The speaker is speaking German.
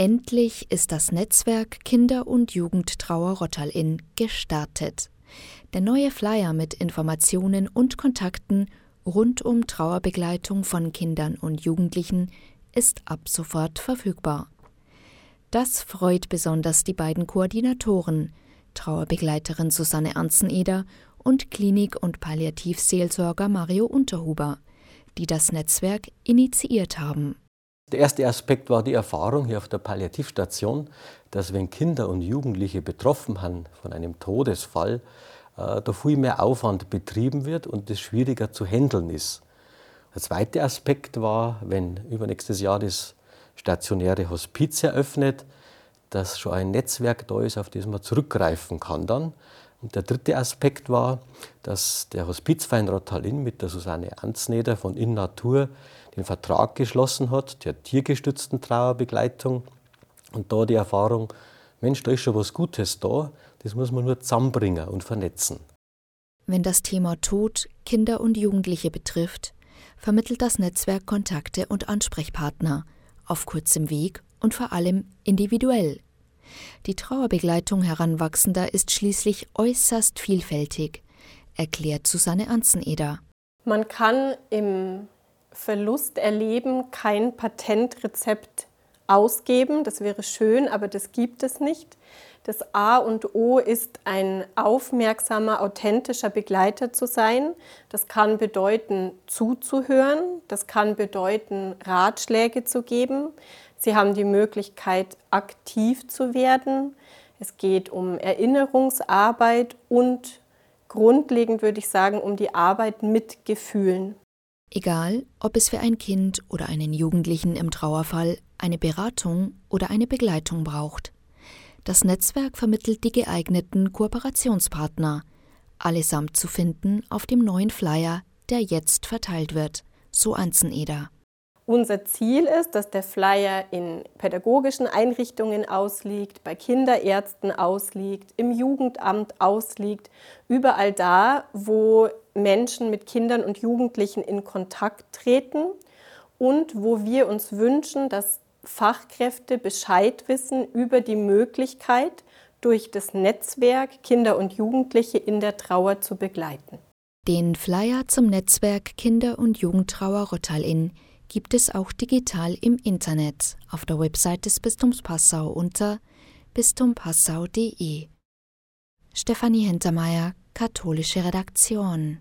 Endlich ist das Netzwerk Kinder- und Jugendtrauer Rottal-Inn gestartet. Der neue Flyer mit Informationen und Kontakten rund um Trauerbegleitung von Kindern und Jugendlichen ist ab sofort verfügbar. Das freut besonders die beiden Koordinatoren, Trauerbegleiterin Susanne Anzeneder und Klinik- und Palliativseelsorger Mario Unterhuber, die das Netzwerk initiiert haben. Der erste Aspekt war die Erfahrung hier auf der Palliativstation, dass wenn Kinder und Jugendliche betroffen sind von einem Todesfall, äh, da viel mehr Aufwand betrieben wird und es schwieriger zu handeln ist. Der zweite Aspekt war, wenn übernächstes Jahr das stationäre Hospiz eröffnet, dass schon ein Netzwerk da ist, auf das man zurückgreifen kann dann. Und der dritte Aspekt war, dass der Hospizverein Rottalin mit der Susanne Ansneder von In Natur den Vertrag geschlossen hat, der tiergestützten Trauerbegleitung. Und da die Erfahrung, Mensch, da ist schon was Gutes da, das muss man nur zusammenbringen und vernetzen. Wenn das Thema Tod Kinder und Jugendliche betrifft, vermittelt das Netzwerk Kontakte und Ansprechpartner auf kurzem Weg und vor allem individuell. Die Trauerbegleitung Heranwachsender ist schließlich äußerst vielfältig, erklärt Susanne Anzeneder. Man kann im Verlust erleben kein Patentrezept ausgeben. Das wäre schön, aber das gibt es nicht. Das A und O ist ein aufmerksamer, authentischer Begleiter zu sein. Das kann bedeuten, zuzuhören. Das kann bedeuten, Ratschläge zu geben. Sie haben die Möglichkeit, aktiv zu werden. Es geht um Erinnerungsarbeit und grundlegend würde ich sagen, um die Arbeit mit Gefühlen. Egal, ob es für ein Kind oder einen Jugendlichen im Trauerfall eine Beratung oder eine Begleitung braucht. Das Netzwerk vermittelt die geeigneten Kooperationspartner, allesamt zu finden auf dem neuen Flyer, der jetzt verteilt wird, so Anzeneder. Unser Ziel ist, dass der Flyer in pädagogischen Einrichtungen ausliegt, bei Kinderärzten ausliegt, im Jugendamt ausliegt, überall da, wo Menschen mit Kindern und Jugendlichen in Kontakt treten und wo wir uns wünschen, dass Fachkräfte Bescheid wissen über die Möglichkeit, durch das Netzwerk Kinder und Jugendliche in der Trauer zu begleiten. Den Flyer zum Netzwerk Kinder- und Jugendtrauer Rottal-Inn gibt es auch digital im Internet auf der Website des Bistums Passau unter bistumpassau.de. Stefanie Hintermeier, Katholische Redaktion